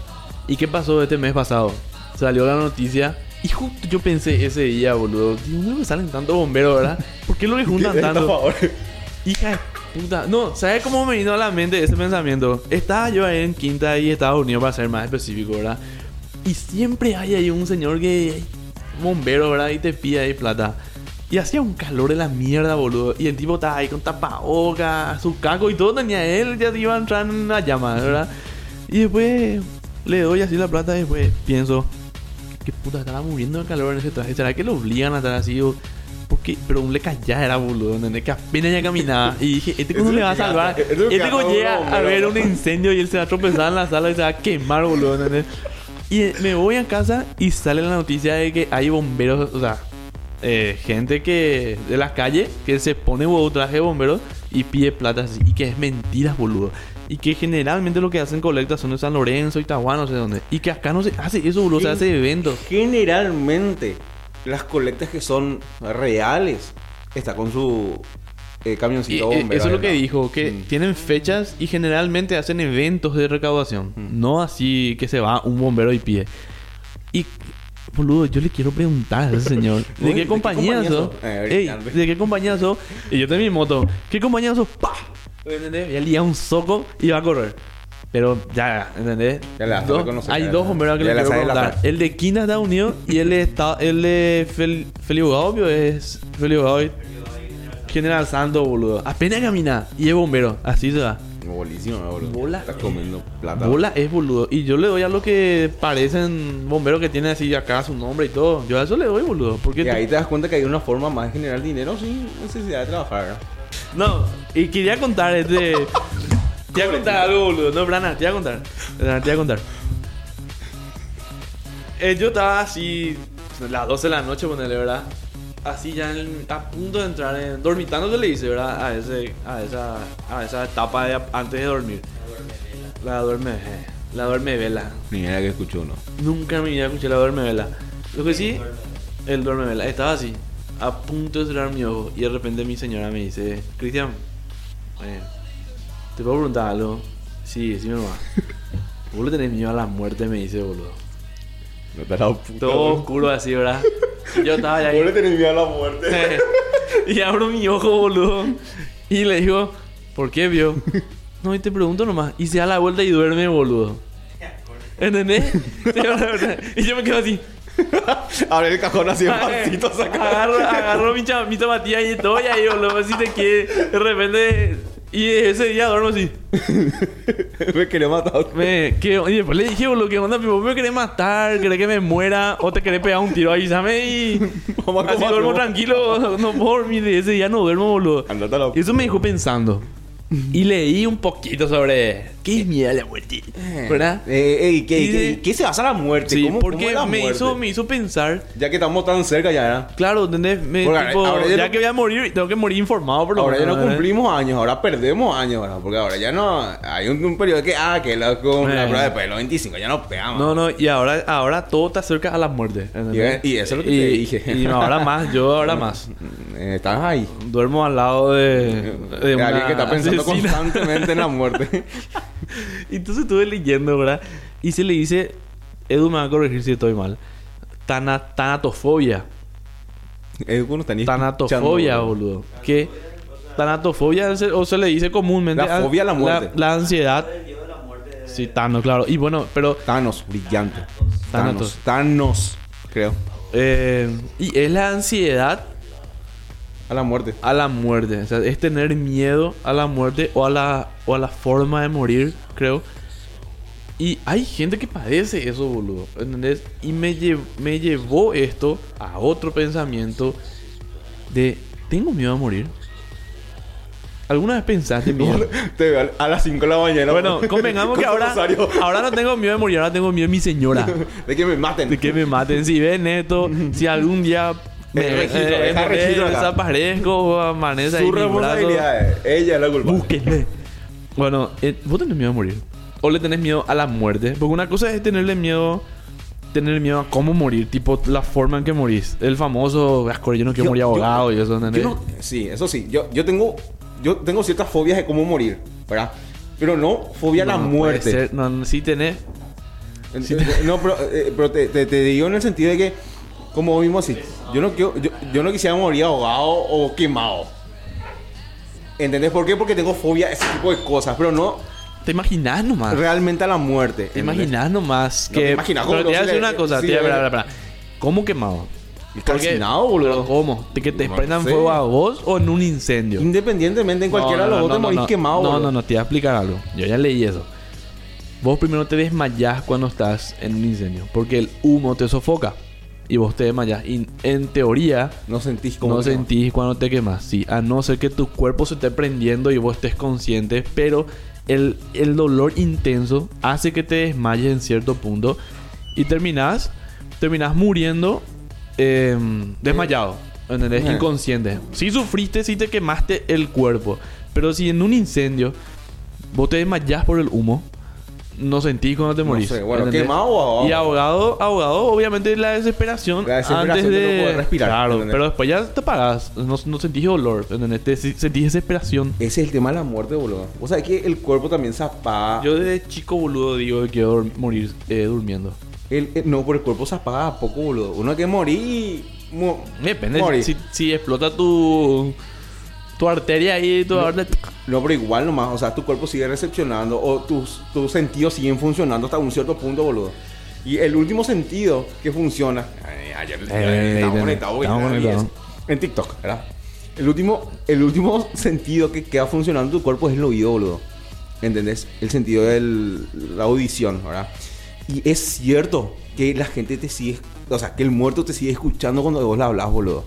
¿Y qué pasó este mes pasado? Salió la noticia y justo yo pensé ese día, boludo. Digo, ¿dónde me salen tantos bomberos, verdad? ¿Por qué lo que juntan tanto? favor. Hija de puta. No, ¿sabes cómo me vino a la mente ese pensamiento? Estaba yo ahí en Quinta y Estados Unidos para ser más específico, ¿verdad? Y siempre hay ahí un señor que... Bombero, ¿verdad? Y te pide ahí plata. Y hacía un calor de la mierda, boludo. Y el tipo estaba ahí con tapabocas, su caco y todo tenía él. Ya iba a entrar en una llama, ¿verdad? Y después le doy así la plata y después pienso... ¿Qué puta estará muriendo de calor en ese traje? ¿Será que lo obligan a estar así? O... Porque, pero un le ya era boludo, ¿entendés? Que apenas ya caminaba. Y dije, ¿este cómo le va a es lo que salvar? Este cómo llega a ver un incendio y él se va a tropezar en la sala y se va a quemar, boludo, ¿entendés? Y me voy a casa y sale la noticia de que hay bomberos, o sea, eh, gente que de las calles que se pone huevo traje de bombero y pide plata así. Y que es mentiras, boludo. Y que generalmente lo que hacen colectas son de San Lorenzo, Itahuán, no sé dónde. Y que acá no se hace eso, boludo, se Sí. hace eventos. Generalmente, las colectas que son reales, está con su eh, Y, camioncito eh, bombero eso es lo que dijo, que Mm. tienen fechas y generalmente hacen eventos de recaudación. Mm. No así que se va un bombero y pide. Y Boludo, yo le quiero preguntar a ese señor. ¿De ¿de qué compañía sos? Eh. ¿de qué compañía sos? Y yo tengo mi moto. ¿Qué compañía sos? ¡Pah! Voy a liar un soco y va a correr. Pero ya, ¿entendés? Ya a Dos- reconocer, hay ya dos bomberos que le quiero preguntar. El de Quina, Estados Unidos, y el de, esta- el de Fel, Felipe Gaubio es Felipe Gaubio. General Santo, boludo. Apenas camina y es bombero. Así se va. Bolísimo, ¿no, boludo. Bola. Estás comiendo plata. Bola es boludo. Y yo le doy a lo que parecen bomberos que tienen así acá su nombre y todo. Yo a eso le doy, boludo. Porque Y ahí te das cuenta que hay una forma más de generar dinero sin necesidad de trabajar. No, y quería contar este. Te voy a contar algo, boludo. No, Brana, te voy a contar. Brana, te voy a contar. Eh, yo estaba así, las 12 de la noche, ponele, ¿verdad? Así ya en- a punto de entrar en. Dormitando se le dice, ¿verdad? A, ese, a, esa, a esa etapa de, antes de dormir. La duerme. eh, La duerme vela. Ni idea que escuchó uno. Nunca en mi vida escuché la duerme vela. Lo que sí, el duerme vela. Estaba así, a punto de cerrar mi ojo. Y de repente mi señora me dice: Cristian, eh, ¿te puedo preguntar algo? Sí, decime nomás. Vos le tenés miedo a la muerte, me dice, boludo. No te has dado puta. Todo boludo. oscuro así, ¿verdad? Y yo estaba ahí. Vos le tenés miedo a la muerte. Y abro mi ojo, boludo. Y le digo, ¿por qué vio? No, y te pregunto nomás. Y se da la vuelta y duerme, boludo. ¿Entendés? Y yo me quedo así. Abre el cajón así de eh, pasito, saca. agarro, agarro mi, mi tomatilla y estoy ahí, boludo. Si te quiere. De repente. Y ese día duermo así. me quería matar. Me, ¿qué- y después le dije, boludo, ¿qué onda? ¿Vos me querés matar? ¿Querés que me muera? ¿O te querés pegar un tiro? Avísame y. A Así duermo tranquilo. No puedo dormir. Ese día no duermo, boludo. Andate a la... Eso me dejó pensando. Y leí un poquito sobre qué es miedo a la muerte. ¿Verdad? Eh, ey, ¿qué, Y qué, de- qué se basa la muerte? Sí, ¿Cómo, porque cómo me muerte? hizo, me hizo pensar. Ya que estamos tan cerca ya, ¿verdad? Claro, ¿entendés? Me, tipo, ahora ya ya no- que voy a morir, tengo que morir informado por lo Ahora ya no ¿verdad? cumplimos años, ahora perdemos años, ¿verdad? Porque ahora ya no... Hay un, un periodo que, ah, que la, con la Eh. prueba después de los 25 ya no pegamos. No, no, y ahora, ahora todo te acerca a la muerte. ¿entendés? Y- y eso es lo que Y- te dije. Y ahora más, yo ahora más. Eh, estás ahí. Duermo al lado de, de De una alguien que está pensando constantemente en la muerte. Entonces estuve leyendo, ¿verdad? Y se le dice, Edu me va a corregir si estoy mal, Tana- tanatofobia. Cuando están Tanatofobia, boludo. Que tanatofobia se- o se le dice comúnmente La fobia a la muerte. La, ansiedad. Sí, Thanos, claro. Y bueno, pero Thanos, brillante. Thanos. Thanos, creo. eh, y es la ansiedad A la muerte. a la muerte. O sea, es tener miedo a la muerte o a la, o a la forma de morir, creo. Y hay gente que padece eso, boludo. ¿Entendés? Y me, lle- me llevó esto a otro pensamiento de, ¿tengo miedo a morir? ¿Alguna vez pensaste miedo? Te veo a las 5 de la mañana. Bueno, convengamos con que ahora, ahora no tengo miedo de morir, ahora tengo miedo de mi señora. De que me maten. De que me maten. Si ven esto, si algún día me, El registro, eh, me registro desaparezco amanece ahí Su responsabilidad es. Ella es la culpable. búsquenme. Bueno, eh, vos tenés miedo a morir. O le tenés miedo a la muerte. Porque una cosa es tenerle miedo. Tener miedo a cómo morir, tipo la forma en que morís. El famoso, "Asco, yo no quiero Yo- morir yo- abogado y eso. Yo no- sí, eso sí. Yo, yo tengo yo tengo ciertas fobias de cómo morir, ¿verdad? Pero no fobia a la No, puede muerte. ser. No, no, sí tenés. En- en- No, pero, eh, pero te, te- te digo en el sentido de que, como vimos así, yo no, quiero, yo, yo no quisiera morir ahogado o quemado. ¿Entendés por qué? Porque tengo fobia a ese tipo de cosas, pero no Te imaginás nomás. realmente a la muerte. Te imaginás nomás No que. te imaginas, pero ¿cómo te voy a no decir una cosa, sí, te voy a-. ¿Cómo quemado? Calcinado, boludo. ¿Pero ¿Cómo? ¿De que te No prendan sé. fuego a vos o en un incendio? Independientemente, en cualquiera de los dos te morís no. quemado. No, no, no, te voy a explicar algo. Yo ya leí eso. Vos primero te desmayás cuando estás en un incendio. Porque el humo te sofoca. Y vos te desmayás. Y en teoría, No sentís como. no sentís cuando te quemas. Sí, a no ser que tu cuerpo se esté prendiendo y vos estés consciente. Pero el, el dolor intenso hace que te desmayes en cierto punto. Y terminás, terminás muriendo eh, desmayado. ¿Entendés? Eh. Inconsciente. Si sufriste, si te quemaste el cuerpo. Pero si en un incendio vos te desmayás por el humo, no sentís cuando te No morís. sé, bueno, ¿entendés? quemado o ahogado. Y ahogado, ahogado, obviamente la desesperación, La desesperación antes de de no poder respirar, Claro, ¿entendés? pero después ya te pagas, no, no sentís dolor, ¿entendés? Te- sentís desesperación. Ese es el tema de la muerte, boludo. O sea, que el cuerpo también se apaga. Yo desde chico boludo digo que quiero morir eh, durmiendo. El, el- no, por el cuerpo se apaga a poco, boludo. Uno hay que morir mo- Depende. morir. Si, si explota tu. Tu arteria ahí, tu arteria- No, pero igual nomás, o sea, tu cuerpo sigue recepcionando o tus, tus sentidos siguen funcionando hasta un cierto punto, boludo. Y el último sentido que funciona. Ay, ayer Eh, estamos conectados, En TikTok, ¿verdad? El último, el último sentido que queda funcionando en tu cuerpo es el oído, boludo. ¿Entendés? El sentido de la audición, ¿verdad? Y es cierto que la gente te sigue, o sea, que el muerto te sigue escuchando cuando vos le hablas, boludo.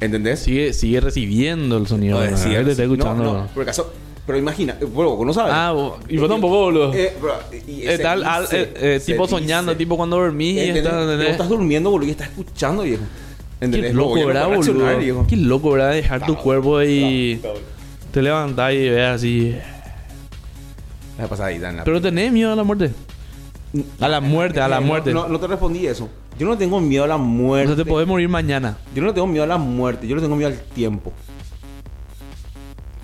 ¿Entendés? Sigue, sigue recibiendo el sonido. Sí, Te está escuchando. No, ¿verdad? por acaso, pero imagina, eh, bueno, vos no sabes. Ah, vos- y vos tampoco, boludo. Eh, bro, y Eh, se tal, al- eh, tipo dice. soñando, tipo cuando dormís y ¿Entendés? estás, durmiendo, boludo, y estás escuchando, viejo. Qué ¿Entendés? loco, ya no ¿verdad, boludo? viejo. Qué loco, ¿verdad? Dejar tu cuerpo y te levantás y ves así. La pasadita en la- Pero tenés miedo a la muerte. A la muerte, a la muerte. No, no te respondí eso. Yo no tengo miedo a la O muerte. sea, te podés morir mañana. Yo no tengo miedo a la muerte, yo no tengo miedo al tiempo.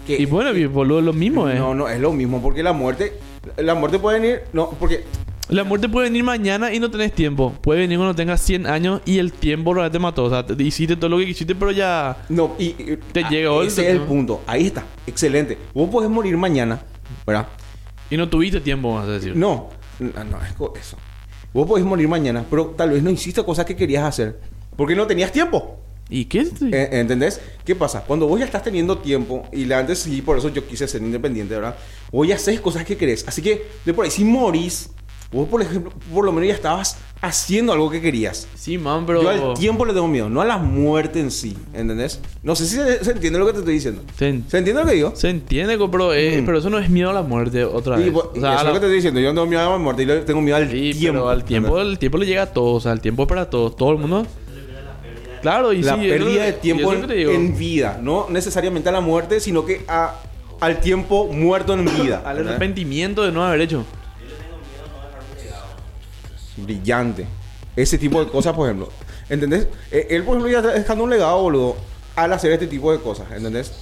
Que- Y bueno, y, boludo, lo mismo, ¿eh? No, no, es lo mismo, porque la muerte. La muerte puede venir. No, porque. La muerte puede venir mañana y no tenés tiempo. Puede venir cuando tengas 100 años y el tiempo realmente te mató. O sea, te- hiciste todo lo que quisiste, pero ya... No, y. y- Te ah, llegó el- Ese es el punto. Ahí está. Excelente. Vos podés morir mañana, ¿verdad? Y no tuviste tiempo, vas a decir. No, no, no, es eso. Vos podés morir mañana, pero tal vez no hiciste cosas que querías hacer. Porque no tenías tiempo. ¿Y qué? Eh, ¿Entendés? ¿Qué pasa? Cuando vos ya estás teniendo tiempo, y la antes sí, por eso yo quise ser independiente, ¿verdad? Vos ya haces cosas que querés. Así que, de por ahí, si morís, vos, por ejemplo, por lo menos ya estabas haciendo algo que querías. Sí, man, pero... Yo al tiempo le tengo miedo, no a la muerte en sí, ¿entendés? No sé si se, se entiende lo que te estoy diciendo. Se, en- ¿Se entiende lo que digo? se entiende, pero, eh, Mm. pero eso no es miedo a la muerte otra Y, vez. vos- O y sea, eso es la- lo que te estoy diciendo. Yo no tengo miedo a la muerte, yo tengo miedo al Sí, tiempo. pero al tiempo, ¿entendés? el tiempo le llega a todos. O sea, el tiempo es para todos. Todo el mundo... Claro, y la sí, pérdida de y tiempo en, en vida, no necesariamente a la muerte, sino que a, al tiempo muerto en vida. Al arrepentimiento de no haber hecho. Brillante. Ese tipo de cosas, por ejemplo. ¿Entendés? Eh, Él, por ejemplo, ya está dejando un legado, boludo, al hacer este tipo de cosas. ¿Entendés?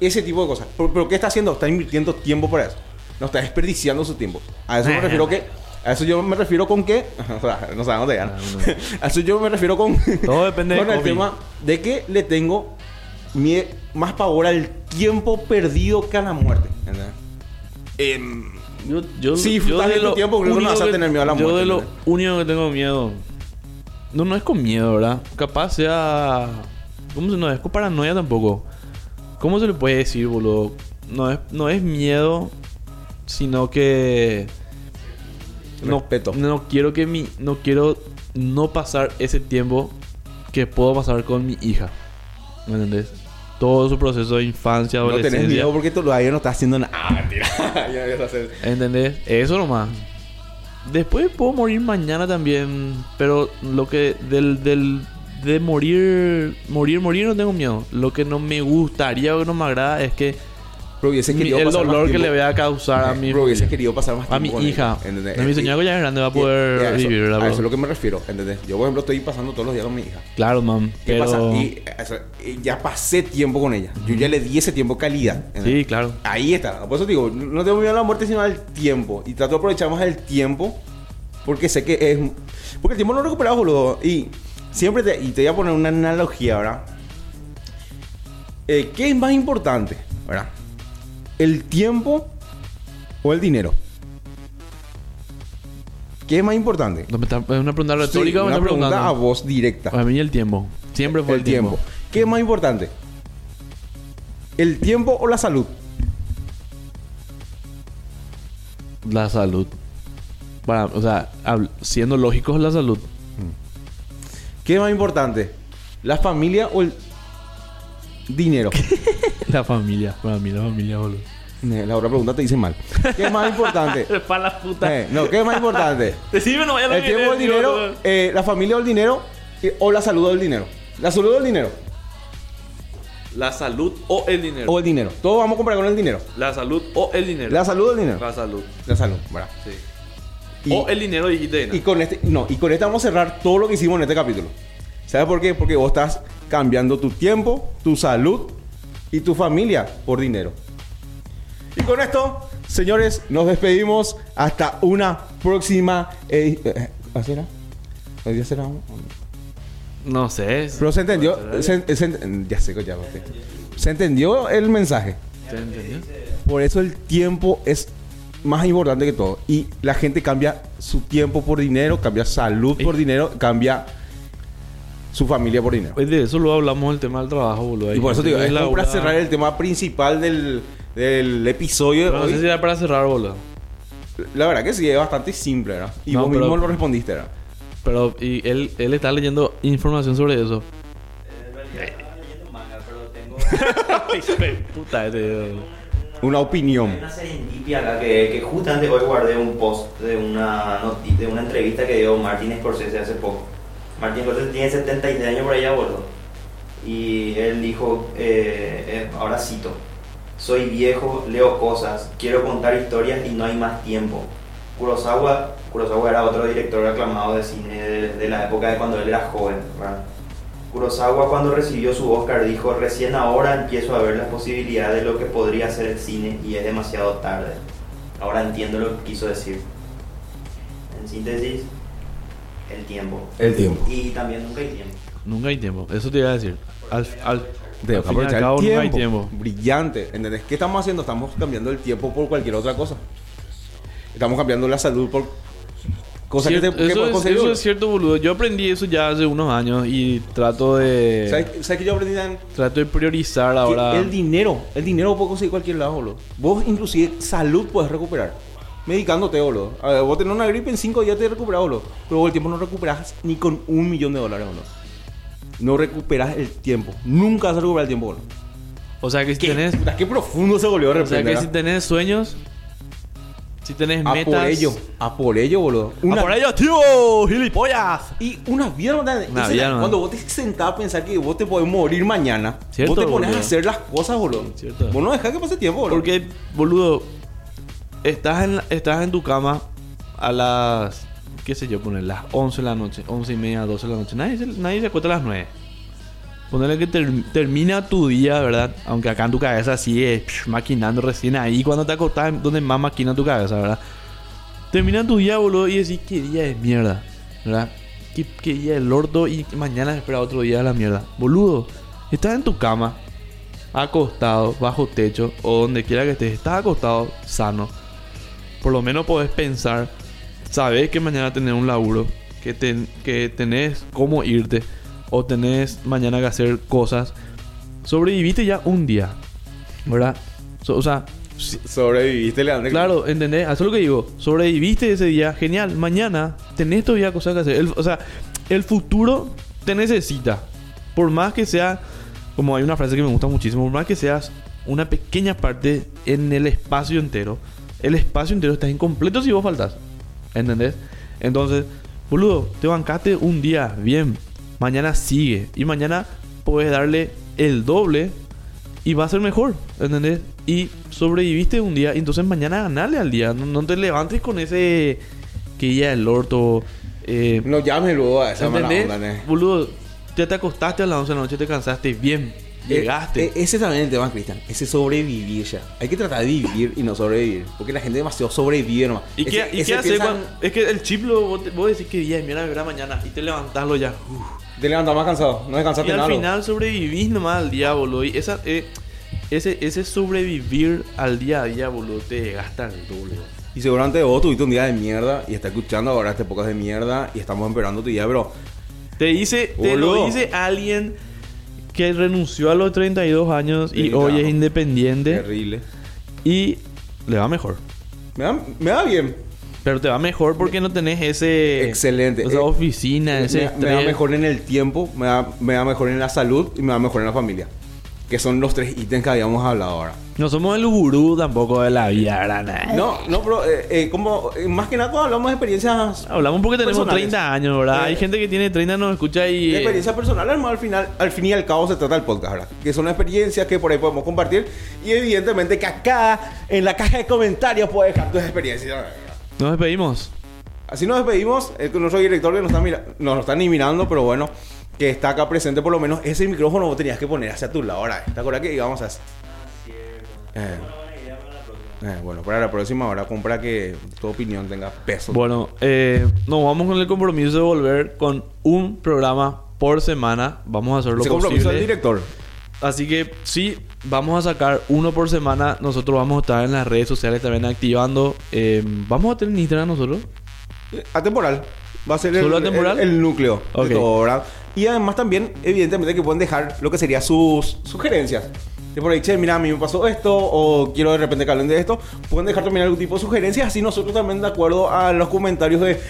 Ese tipo de cosas. Pero, pero ¿qué está haciendo? Está invirtiendo tiempo para eso. No está desperdiciando su tiempo. A eso me refiero que... A eso yo me refiero con que... O sea, no sabemos de ganar. A eso yo me refiero con... Todo depende con de el COVID. tema de que le tengo más pavor al tiempo perdido que a la muerte. ¿entendés? Em, Yo, yo, Sí, yo de lo tiempo, que no único vas a tener miedo a la Yo muerte, de lo ¿entendés? único que tengo miedo... No, no es con miedo, ¿verdad? Capaz sea... ¿Cómo se no es con paranoia tampoco? ¿Cómo se le puede decir, boludo? No es, no es miedo, sino que... No, Respeto. no quiero que mi... No quiero no pasar ese tiempo que puedo pasar con mi hija. ¿Me entendés? Todo su proceso de infancia, no adolescencia. tenés miedo porque todavía no estás haciendo nada. Ah, mentira. ¿Entendés? Eso nomás. Después puedo morir mañana también. Pero lo que. Del. del de morir. Morir, morir no tengo miedo. Lo que no me gustaría o que no me agrada es que. Pero hubiese mi- querido el pasar más dolor que tiempo- le voy a causar a mi. Pero hubiese querido pasar más A tiempo mi con hija. ella, ¿entendés? A mi señora que ya es grande va a y- poder y a eso- vivir, A eso es lo que me refiero, ¿entendés? Yo, por ejemplo, estoy pasando todos los días con mi hija. Claro, man. ¿Qué Pero. pasa? Y, eso, y ya pasé tiempo con ella. Yo ya le di ese tiempo calidad. ¿entendés? Sí, claro. Ahí está. Por eso digo, no tengo miedo a la muerte, sino al tiempo. Y trato de aprovechar más el tiempo. Porque sé que es. Porque el tiempo no lo recuperamos, boludo. Y siempre te. Y te voy a poner una analogía, ¿verdad? Eh, ¿Qué es más importante, ¿verdad? ¿El tiempo o el dinero? ¿Qué es más importante? ¿Es una pregunta retórica Sí, o me una pregunta a vos directa. Para mí el tiempo. Siempre fue el, tiempo. ¿Qué es más importante? ¿El tiempo o la salud? La salud. Para, o sea, siendo lógicos, la salud. ¿Qué es más importante? ¿La familia o el dinero? La familia. Para mí, la familia, boludo. La otra pregunta te dice mal. ¿Qué es más importante? Para la puta. Eh, no, ¿qué es más importante? Decime, no vaya a ¿El tiempo o el dinero? eh, ¿La familia o el dinero? eh, ¿O la salud o el dinero? ¿La salud o el dinero? La salud o el dinero. ¿O el dinero? Todos vamos a comprar con el dinero. La salud o el dinero. ¿La salud o el dinero? La salud. La salud, ¿verdad? Sí. Y- o el dinero dijiste. ¿no? Y con este, no, y con este vamos a cerrar todo lo que hicimos en este capítulo. ¿Sabes por qué? Porque vos estás cambiando tu tiempo, tu salud y tu familia por dinero. Y con esto, señores, nos despedimos hasta una próxima. edi- eh, ¿Así era? Será un- No sé. Pero se entendió. se- se ent- ya sé ya. Se entendió el mensaje. ¿Te entendió? Por eso el tiempo es más importante que todo. Y la gente cambia su tiempo por dinero, cambia salud por dinero, cambia su familia por dinero. Pues de eso luego hablamos del tema del trabajo, boludo. Y por eso te digo, es como para cerrar el tema principal del, del episodio de Pero no sé hoy. si era para cerrar, boludo. La verdad que sí, es bastante simple, ¿verdad? Y No, vos pero- mismo lo respondiste, ¿verdad? Pero y él, él está leyendo información sobre eso. Leyendo manga, pero tengo Puta, este... Una opinión. Hay una serendipia acá que, que justamente hoy guardé un post de una noti- de una entrevista que dio Martin Scorsese hace poco. Martin Scorsese tiene 76 años por allá, boludo. Y él dijo, eh, eh, ahora cito, soy viejo, leo cosas, quiero contar historias y no hay más tiempo. Kurosawa, Kurosawa era otro director aclamado de cine de, la época de cuando él era joven, ¿verdad? Kurosawa cuando recibió su Oscar dijo, recién ahora empiezo a ver las posibilidades de lo que podría ser el cine y es demasiado tarde. Ahora entiendo lo que quiso decir. En síntesis, el tiempo. El tiempo. Y también nunca hay tiempo. Nunca hay tiempo. Eso te iba a decir. Al, al, De al y al aprovechar cabo el nunca hay tiempo. tiempo. Brillante. ¿Entendés? ¿Qué estamos haciendo? Estamos cambiando el tiempo por cualquier otra cosa. Estamos cambiando la salud por cosas que te que eso, puedes es, conseguir. eso es cierto, boludo. Yo aprendí eso ya hace unos años y trato de... ¿Sabes, ¿Sabes que yo aprendí Dan? Trato de priorizar ahora... Que el dinero, el dinero lo puedes conseguir cualquier lado, boludo. Vos inclusive salud puedes recuperar. Medicándote, boludo. A ver, vos tenés una gripe en 5 días te recuperas, boludo. Pero vos el tiempo no recuperas ni con un millón de dólares, boludo. No recuperas el tiempo. Nunca vas a recuperar el tiempo, boludo. O sea que si ¿Qué, tenés... puta, qué profundo se volvió de O sea que si ¿verdad? tenés sueños... Si tenés a metas... por ello, a por ello, boludo. ¡A por ello, tío! ¡Gilipollas! Y una vida. Una vida, ¿no? Cuando vos te sentás a pensar que vos te podés morir mañana, Cierto, vos te pones boludo. a hacer las cosas, boludo. Cierto. Vos no dejás que pase tiempo, boludo. Porque, boludo, estás en, estás en tu cama a las, qué sé yo, poner las 11 de la noche, 11 y media, 12 de la noche. Nadie nadie se acuesta a las 9. Ponerle que ter- termina tu día, ¿verdad? Aunque acá en tu cabeza sigue psh, maquinando recién ahí cuando te acostás, donde más maquina tu cabeza, ¿verdad? Termina tu día, boludo, y decís, qué día de mierda, ¿verdad? Qué, día del orto y mañana espera otro día de la mierda. Boludo, estás en tu cama, acostado, bajo techo o donde quiera que estés, estás acostado, sano. Por lo menos podés pensar, sabes que mañana tenés un laburo, que, ten- que tenés cómo irte o tenés mañana que hacer cosas. Sobreviviste ya un día, ¿verdad? So- o sea, si- Sobreviviste, Leandro. Claro, ¿entendés? Eso es lo que digo. Sobreviviste ese día, genial. Mañana tenés todavía cosas que hacer. El- o sea, el futuro te necesita. Por más que sea, como hay una frase que me gusta muchísimo, por más que seas una pequeña parte en el espacio entero, el espacio entero está incompleto si vos faltas. ¿Entendés? Entonces, boludo, te bancaste un día, bien. Mañana sigue. Y mañana puedes darle el doble y va a ser mejor, ¿entendés? Y sobreviviste un día, entonces mañana ganarle al día. No, no te levantes con ese que ya el orto. Eh, No llames luego a esa mala ¿Entendés? onda, ¿eh? Boludo, ya te acostaste a las 11 de la noche, te cansaste bien, llegaste. Eh, eh, ese también es el tema, Cristian. Ese sobrevivir ya. Hay que tratar de vivir y no sobrevivir. Porque la gente demasiado sobrevive nomás. ¿Y qué, Ese- y qué hace piensa- cuando.? Es que el chip lo. Vos, te- vos decís que día de mierda verá mañana y te levantáslo ya. Uf. Te levantas más cansado. No Y descansaste al nada. final sobrevivís nomás al día, boludo. Y esa, eh, ese, ese sobrevivir al día a día, boludo, te gasta el doble. Y seguramente vos tuviste un día de mierda y estás escuchando ahora este podcast de mierda y estamos empeorando tu día, pero Te dice, te lo dice alguien que renunció a los 32 años y hoy es independiente terrible. y le va mejor. Me da, me da bien. Pero te va mejor porque no tenés ese... Excelente. Esa Eh, oficina, ese me, me da estrés. mejor en el tiempo, me da, me da mejor en la salud y me da mejor en la familia. Que son los tres ítems que habíamos hablado ahora. No somos el gurú tampoco de la vida, ¿verdad? No, no, pero eh, eh, como, eh, más que nada cuando hablamos de experiencias, Hablamos porque tenemos Personales. 30 años, ¿verdad? Hay gente que tiene 30 nos escucha y... de experiencias personales, hermano, al final, al fin y al cabo se trata el podcast, ¿verdad? Que son experiencias que por ahí podemos compartir y evidentemente que acá en la caja de comentarios puedes dejar tus experiencias. ¿verdad? Nos despedimos. Así nos despedimos. El nuestro director que nos está, mira- no, nos está ni mirando, pero bueno, que está acá presente por lo menos. Ese micrófono vos tenías que poner hacia tu lado ahora. ¿Te acuerdas que íbamos a? Cierto. Eh. Eh, bueno, para la próxima hora, compra que tu opinión tenga peso. Bueno, eh, nos vamos con el compromiso de volver con un programa por semana. Vamos a hacer lo Ese compromiso del posible. director. Así que sí, vamos a sacar uno por semana. Nosotros vamos a estar en las redes sociales también activando. Eh, vamos a tener Instagram nosotros. Atemporal. Va a ser el, ¿Solo atemporal? el- el núcleo Ok. de todo, ¿verdad? Y además también, evidentemente, que pueden dejar lo que serían sus sugerencias. De por ahí, che, mira, a mí me pasó esto, o quiero de repente que hablen de esto. Pueden dejar también algún tipo de sugerencias, así nosotros también, de acuerdo a los comentarios de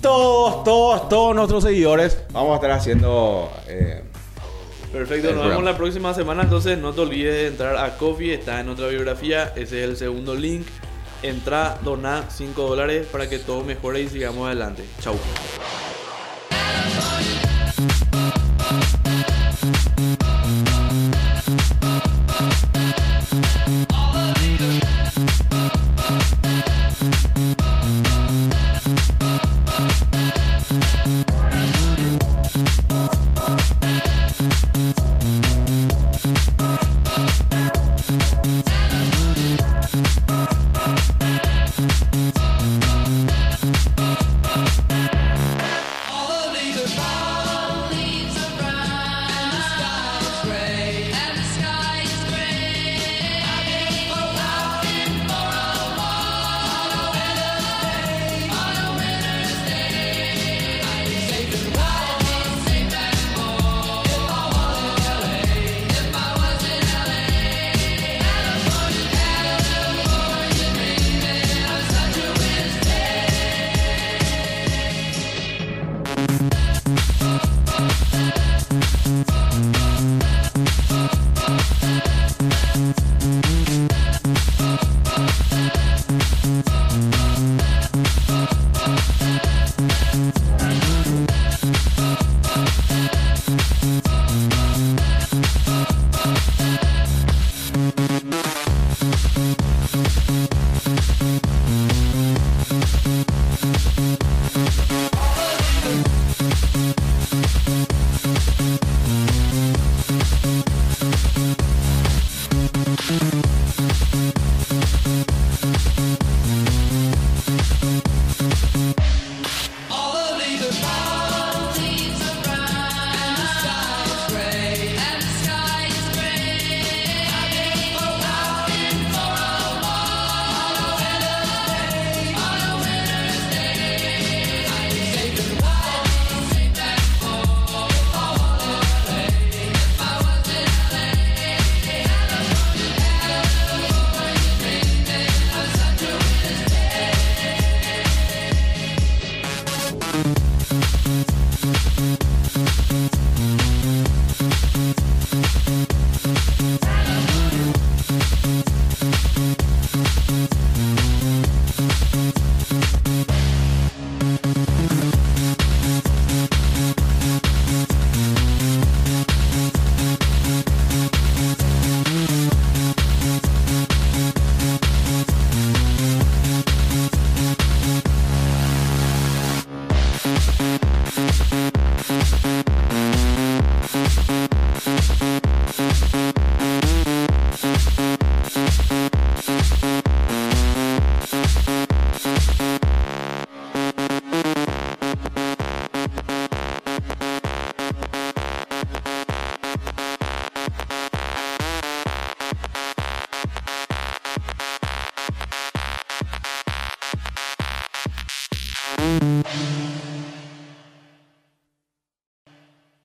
todos, todos, todos nuestros seguidores, vamos a estar haciendo... eh, Perfecto, nos vemos la próxima semana. Entonces, no te olvides de entrar a Coffee, está en otra biografía. Ese es el segundo link. Entra, dona 5 dólares para que todo mejore y sigamos adelante. Chau.